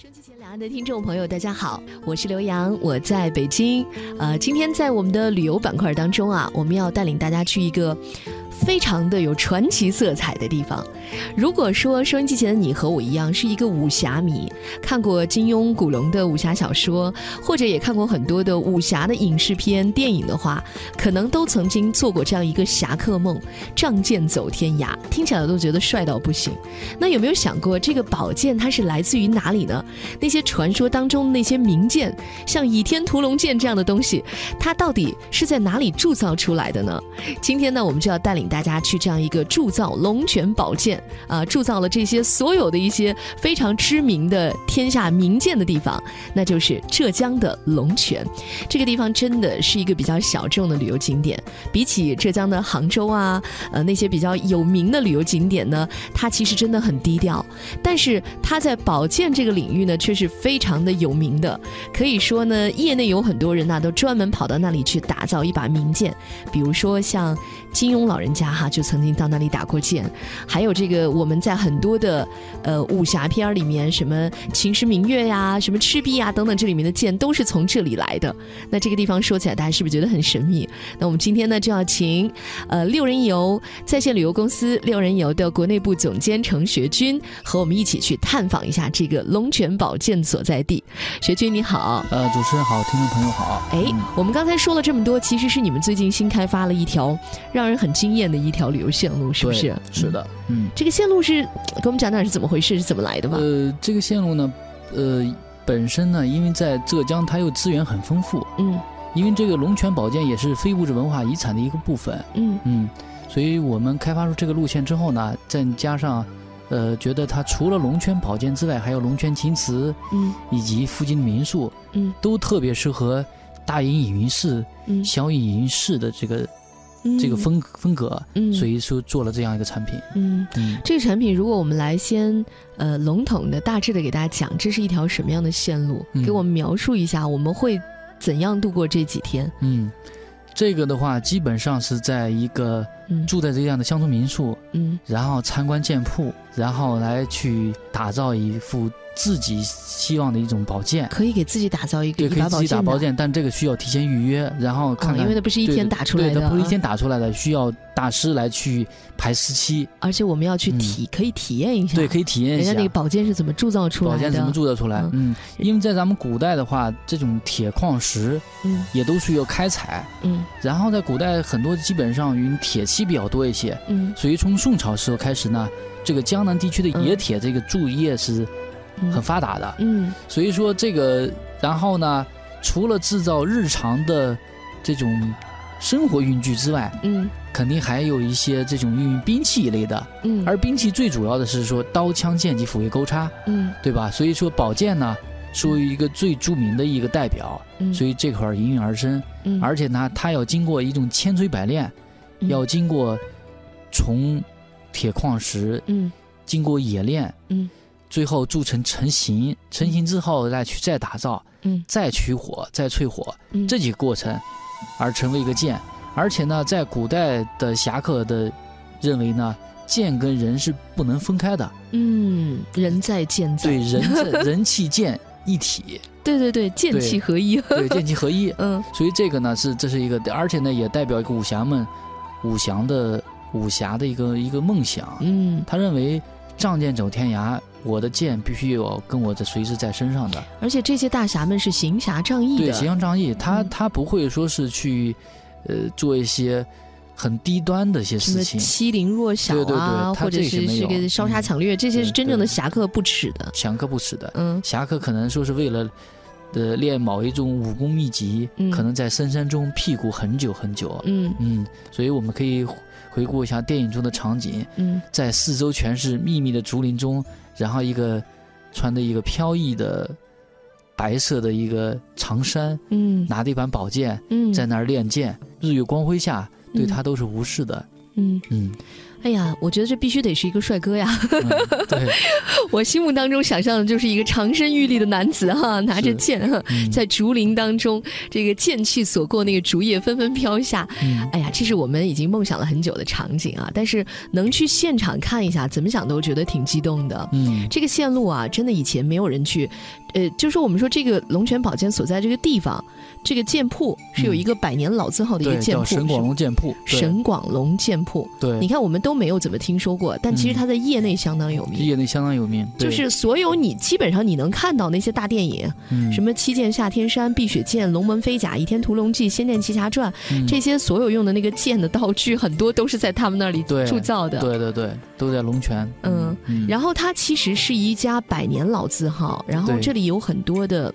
收音机前两岸的听众朋友，大家好，我是刘洋，我在北京。呃，今天在我们的旅游板块当中啊，我们要带领大家去一个。非常的有传奇色彩的地方。如果说收音机前的你和我一样是一个武侠迷，看过金庸、古龙的武侠小说，或者也看过很多的武侠的影视片、电影的话，可能都曾经做过这样一个侠客梦：仗剑走天涯。听起来都觉得帅到不行。那有没有想过，这个宝剑它是来自于哪里呢？那些传说当中那些名剑，像倚天屠龙剑这样的东西，它到底是在哪里铸造出来的呢？今天呢，我们就要带领。大家去这样一个铸造龙泉宝剑啊，铸造了这些所有的一些非常知名的天下名剑的地方，那就是浙江的龙泉。这个地方真的是一个比较小众的旅游景点，比起浙江的杭州啊，呃那些比较有名的旅游景点呢，它其实真的很低调。但是它在宝剑这个领域域呢，却是非常的有名的。可以说呢，业内有很多人呐，都专门跑到那里去打造一把名剑，比如说像金庸老人。家哈就曾经到那里打过剑，还有这个我们在很多的呃武侠片里面，什么秦时明月呀，什么赤壁呀等等，这里面的剑都是从这里来的。那这个地方说起来，大家是不是觉得很神秘？那我们今天呢就要请呃六人游在线旅游公司六人游的国内部总监程学军和我们一起去探访一下这个龙泉宝剑所在地。学军你好，呃主持人好，听众朋友好。哎，我们刚才说了这么多，其实是你们最近新开发了一条让人很惊艳。的一条旅游线路是不是？是的，嗯，这个线路是给我们讲讲是怎么回事，是怎么来的吧？呃，这个线路呢，呃，本身呢，因为在浙江，它又资源很丰富，嗯，因为这个龙泉宝剑也是非物质文化遗产的一个部分，嗯嗯，所以我们开发出这个路线之后呢，再加上，呃，觉得它除了龙泉宝剑之外，还有龙泉青瓷，嗯，以及附近的民宿，嗯，都特别适合大隐隐于市、小隐隐于市的这个。这个风风格，嗯所以说做了这样一个产品。嗯，这个产品如果我们来先呃笼统的大致的给大家讲，这是一条什么样的线路？给我们描述一下，我们会怎样度过这几天？嗯，这个的话基本上是在一个住在这样的乡村民宿，嗯，然后参观店铺，然后来去打造一副。自己希望的一种宝剑，可以给自己打造一个对，可以自己打宝剑，但这个需要提前预约，然后看看，因为它不是一天打出来的，不是一天打出来的，需要大师来去排时期，而且我们要去体，可以体验一下，对，可以体验一下，人家那个宝剑是怎么铸造出来的，宝剑怎么铸造出来，嗯，因为在咱们古代的话，这种铁矿石，嗯，也都需要开采，嗯，然后在古代很多基本上用铁器比较多一些，嗯，所以从宋朝时候开始呢，这个江南地区的冶铁这个铸业是。很发达的，嗯，所以说这个，然后呢，除了制造日常的这种生活用具之外，嗯，肯定还有一些这种运用兵器一类的，嗯，而兵器最主要的是说刀枪剑戟斧钺钩叉，嗯，对吧？所以说宝剑呢，属于一个最著名的一个代表，所以这块儿应运而生，嗯，而且呢，它要经过一种千锤百炼，要经过从铁矿石，嗯，经过冶炼，嗯。最后铸成成型，成型之后再去再打造，嗯，再取火，再淬火，这几个过程，而成为一个剑。而且呢，在古代的侠客的认为呢，剑跟人是不能分开的。嗯，人在剑在，对，人在 人气剑一体。对对对，剑气合一。对，剑气合一。嗯，所以这个呢是这是一个，而且呢也代表一个武侠们武侠的武侠的一个一个梦想。嗯，他认为仗剑走天涯。我的剑必须有跟我的随时在身上的，而且这些大侠们是行侠仗义的，对，行侠仗义，他他不会说是去，呃，做一些很低端的一些事情，欺凌弱小啊，或者是这个烧杀抢掠，这些是真正的侠客不耻的，侠客不耻的，嗯，侠客可能说是为了，呃，练某一种武功秘籍，可能在深山中辟谷很久很久，嗯。嗯，所以我们可以回顾一下电影中的场景，嗯，在四周全是密密的竹林中。然后一个穿的一个飘逸的白色的一个长衫，嗯，拿着一把宝剑，嗯，在那儿练剑。日月光辉下，对他都是无视的，嗯。嗯。哎呀，我觉得这必须得是一个帅哥呀！对，我心目当中想象的就是一个长身玉立的男子哈，拿着剑哈，在竹林当中，这个剑气所过，那个竹叶纷纷飘下。哎呀，这是我们已经梦想了很久的场景啊！但是能去现场看一下，怎么想都觉得挺激动的。嗯，这个线路啊，真的以前没有人去。呃，就说我们说这个龙泉宝剑所在这个地方，这个剑铺是有一个百年老字号的一个剑铺，神广龙剑铺。神广龙剑铺，对，你看我们都没有怎么听说过，但其实他在业内相当有名。业内相当有名，就是所有你基本上你能看到那些大电影，什么《七剑下天山》《碧血剑》《龙门飞甲》《倚天屠龙记》《仙剑奇侠传》，这些所有用的那个剑的道具，很多都是在他们那里铸造的。对对对，都在龙泉。嗯，然后它其实是一家百年老字号，然后这里有很多的。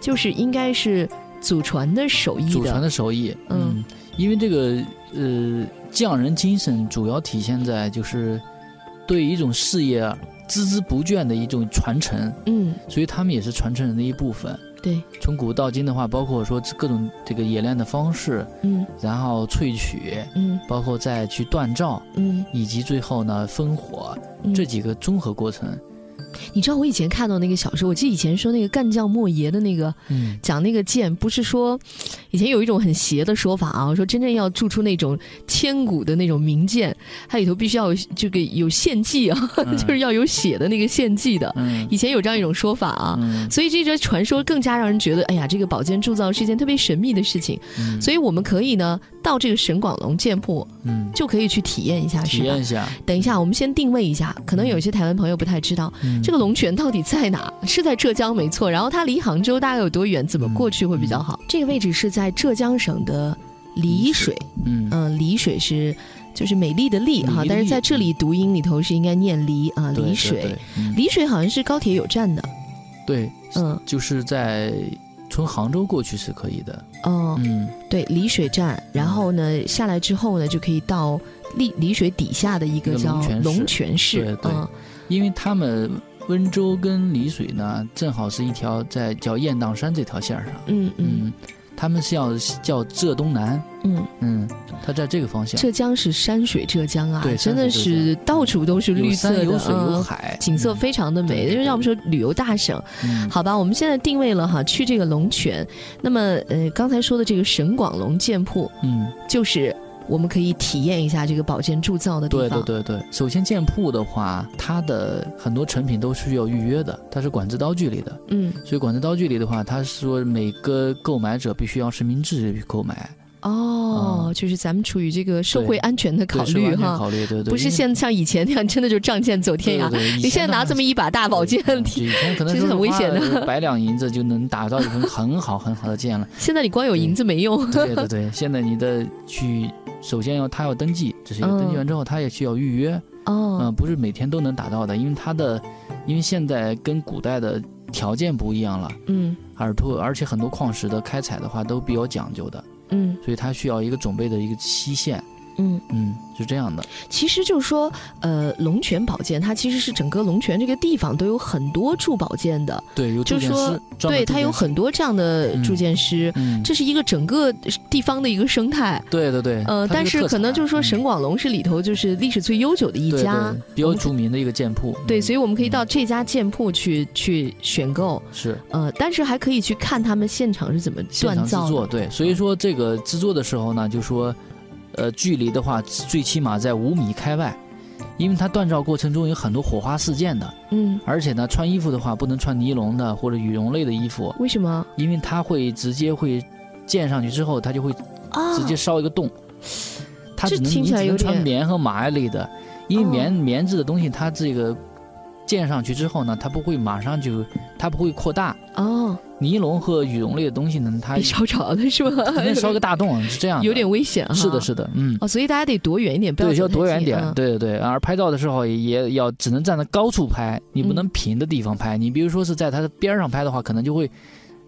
就是应该是祖传的手艺，祖传的手艺，嗯，因为这个呃匠人精神主要体现在就是对一种事业孜孜不倦的一种传承，嗯，所以他们也是传承人的一部分。对，从古到今的话，包括说各种这个冶炼的方式，嗯，然后萃取，嗯，包括再去锻造，嗯，以及最后呢烽火这几个综合过程。你知道我以前看到那个小说，我记得以前说那个干将莫邪的那个，讲那个剑，不是说以前有一种很邪的说法啊，说真正要铸出那种千古的那种名剑，它里头必须要有这个有献祭啊，就是要有血的那个献祭的。以前有这样一种说法啊，所以这个传说更加让人觉得，哎呀，这个宝剑铸造是一件特别神秘的事情。所以我们可以呢到这个沈广龙剑铺，嗯，就可以去体验一下，体验一下。等一下，我们先定位一下，可能有些台湾朋友不太知道。这个龙泉到底在哪？是在浙江没错。然后它离杭州大概有多远？怎么过去会比较好？这个位置是在浙江省的丽水。嗯嗯，丽水是就是美丽的丽哈，但是在这里读音里头是应该念丽啊。丽水，丽水好像是高铁有站的。对，嗯，就是在从杭州过去是可以的。哦，嗯，对，丽水站，然后呢下来之后呢就可以到丽丽水底下的一个叫龙泉市。对。因为他们温州跟丽水呢，正好是一条在叫雁荡山这条线上。嗯嗯，他们是要叫浙东南。嗯嗯，它在这个方向。浙江是山水浙江啊，对，真的是到处都是绿色的，有水有海，景色非常的美。就是要不说旅游大省，好吧，我们现在定位了哈，去这个龙泉。那么呃，刚才说的这个沈广龙剑铺，嗯，就是。我们可以体验一下这个宝剑铸造的地方。对对对对，首先剑铺的话，它的很多成品都是需要预约的，它是管制刀具里的。嗯，所以管制刀具里的话，它是说每个购买者必须要实名制去购买。哦，就是咱们处于这个社会安全的考虑哈，考虑对对，不是像像以前那样，真的就仗剑走天涯。你现在拿这么一把大宝剑，以前可能是很危险的，百两银子就能打造一根很好很好的剑了。现在你光有银子没用。对对对，现在你的去。首先要他要登记，这是一个登记完之后，他也需要预约。哦，嗯，不是每天都能打到的，因为他的，因为现在跟古代的条件不一样了。嗯，而托而且很多矿石的开采的话都比较讲究的。嗯，所以他需要一个准备的一个期限。嗯嗯，是这样的。其实就是说，呃，龙泉宝剑它其实是整个龙泉这个地方都有很多铸宝剑的。对，有铸剑师。对，它有很多这样的铸剑师。嗯，这是一个整个地方的一个生态。对对对。呃，但是可能就是说，沈广龙是里头就是历史最悠久的一家，比较著名的一个剑铺。对，所以我们可以到这家剑铺去去选购。是。呃，但是还可以去看他们现场是怎么锻造。对，所以说这个制作的时候呢，就说。呃，距离的话，最起码在五米开外，因为它锻造过程中有很多火花四溅的。嗯，而且呢，穿衣服的话不能穿尼龙的或者羽绒类的衣服。为什么？因为它会直接会溅上去之后，它就会直接烧一个洞。它只能你只能穿棉和麻类的，因为棉棉质的东西，它这个溅上去之后呢，它不会马上就，它不会扩大。哦。尼龙和羽绒类的东西呢，它烧着了是吧？烧个大洞是这样，有点危险啊是的，是的，嗯。哦，所以大家得躲远一点，不要要躲远点。对对对，而拍照的时候也要只能站在高处拍，你不能平的地方拍。你比如说是在它的边上拍的话，可能就会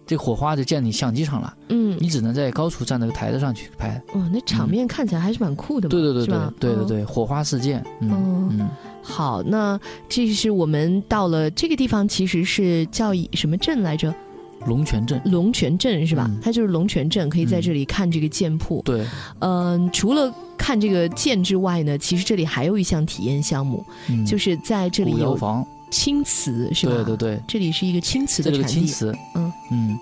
这火花就溅你相机上了。嗯，你只能在高处站在个台子上去拍。哇，那场面看起来还是蛮酷的，对对对对对对对，火花四溅。嗯嗯。好，那这是我们到了这个地方，其实是叫什么镇来着？龙泉镇，龙泉镇是吧？它就是龙泉镇，可以在这里看这个剑铺。对，嗯，除了看这个剑之外呢，其实这里还有一项体验项目，就是在这里有青瓷，是吧？对对对，这里是一个青瓷的产地。青瓷，嗯嗯。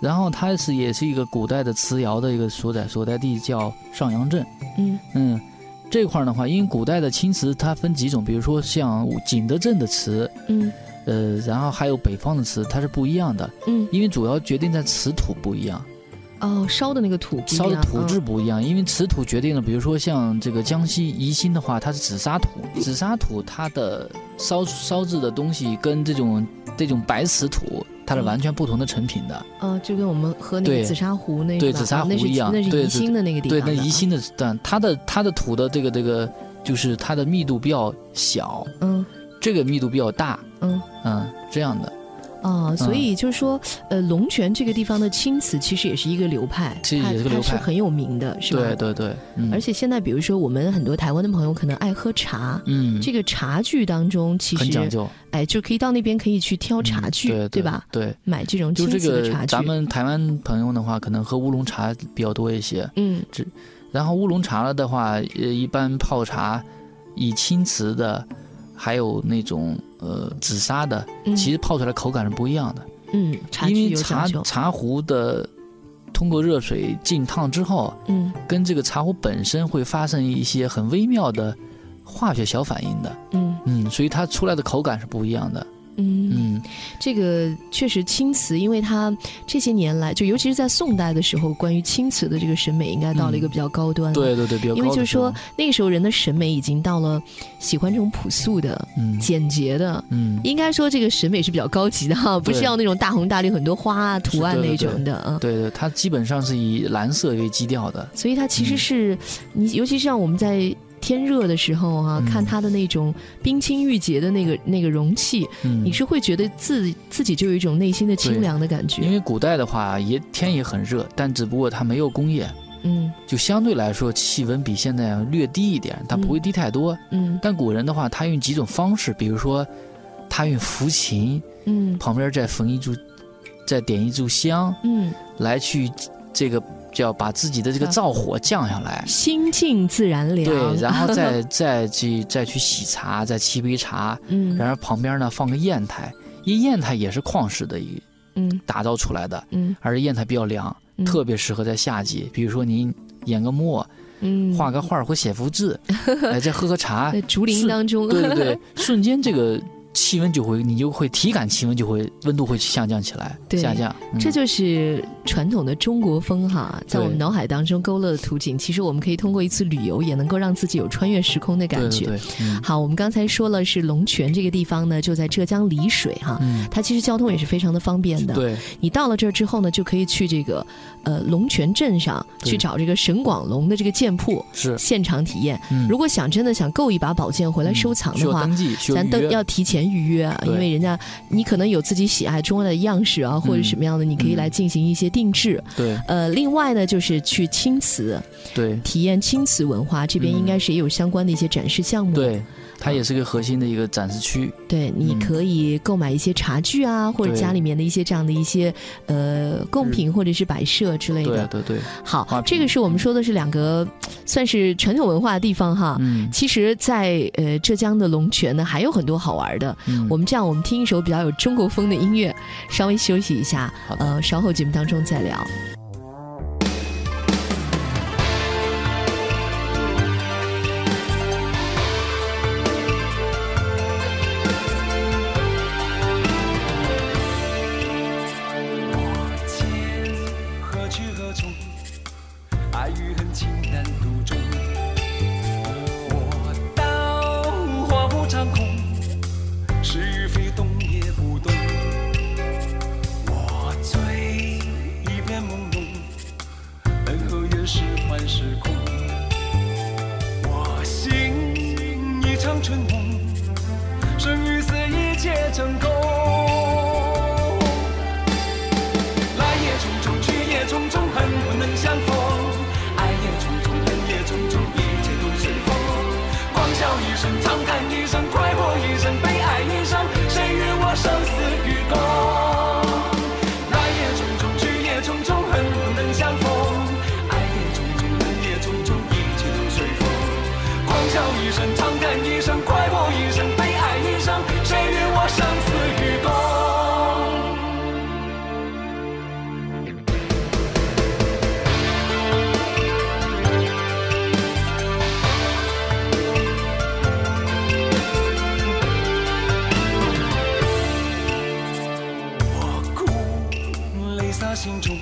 然后它是也是一个古代的瓷窑的一个所在所在地，叫上阳镇。嗯嗯，这块儿的话，因为古代的青瓷它分几种，比如说像景德镇的瓷，嗯，呃，然后还有北方的瓷，它是不一样的。嗯，因为主要决定在瓷土不一样。哦，烧的那个土不一样烧的土质不一样，因为瓷土决定了，比如说像这个江西宜兴的话，它是紫砂土，紫砂土它的烧烧制的东西跟这种这种白瓷土。它是完全不同的成品的，呃，就跟我们喝那个紫砂壶那对紫砂壶一样，那是宜兴的那个地方，对，那宜兴的，但它的它的土的这个这个就是它的密度比较小，嗯，这个密度比较大，嗯嗯，这样的。哦，所以就是说，呃，龙泉这个地方的青瓷其实也是一个流派，其实也是个流派，是很有名的，是吧？对对对。而且现在，比如说我们很多台湾的朋友可能爱喝茶，嗯，这个茶具当中其实很讲究，哎，就可以到那边可以去挑茶具，对吧？对，买这种青瓷的茶具。咱们台湾朋友的话，可能喝乌龙茶比较多一些，嗯，这然后乌龙茶了的话，呃，一般泡茶以青瓷的。还有那种呃紫砂的，其实泡出来口感是不一样的。嗯，因为茶茶壶的通过热水浸烫之后，嗯，跟这个茶壶本身会发生一些很微妙的化学小反应的。嗯嗯，所以它出来的口感是不一样的。嗯，这个确实青瓷，因为它这些年来，就尤其是在宋代的时候，关于青瓷的这个审美应该到了一个比较高端。对对对，比较高因为就是说那个时候人的审美已经到了喜欢这种朴素的、简洁的。嗯，应该说这个审美是比较高级的哈，不是要那种大红大绿、很多花啊图案那种的啊。对对，它基本上是以蓝色为基调的。所以它其实是你，尤其是像我们在。天热的时候啊，看它的那种冰清玉洁的那个那个容器，你是会觉得自自己就有一种内心的清凉的感觉。因为古代的话也天也很热，但只不过它没有工业，嗯，就相对来说气温比现在略低一点，它不会低太多。嗯，但古人的话，他用几种方式，比如说他用抚琴，嗯，旁边再缝一炷，再点一炷香，嗯，来去这个。叫把自己的这个灶火降下来，心静自然凉。对，然后再再去再去洗茶，再沏杯茶。嗯，然后旁边呢放个砚台，因为砚台也是矿石的一嗯打造出来的，嗯，而且砚台比较凉，特别适合在夏季，比如说您研个墨，嗯，画个画或写幅字，哎，再喝喝茶，在竹林当中，对对对，瞬间这个。气温就会，你就会体感气温就会温度会下降起来，下降。这就是传统的中国风哈，在我们脑海当中勾勒的图景。其实我们可以通过一次旅游，也能够让自己有穿越时空的感觉。好，我们刚才说了是龙泉这个地方呢，就在浙江丽水哈，它其实交通也是非常的方便的。对，你到了这儿之后呢，就可以去这个呃龙泉镇上去找这个沈广龙的这个剑铺，是现场体验。如果想真的想购一把宝剑回来收藏的话，咱都要提前。预约啊，因为人家你可能有自己喜爱中的样式啊，或者什么样的，你可以来进行一些定制。对，呃，另外呢，就是去青瓷，对，体验青瓷文化，这边应该是也有相关的一些展示项目。对。它也是个核心的一个展示区，对，你可以购买一些茶具啊，或者家里面的一些这样的一些呃贡品或者是摆设之类的。对对对。好，这个是我们说的是两个算是传统文化的地方哈。嗯。其实，在呃浙江的龙泉呢，还有很多好玩的。嗯。我们这样，我们听一首比较有中国风的音乐，稍微休息一下。好呃，稍后节目当中再聊。心中，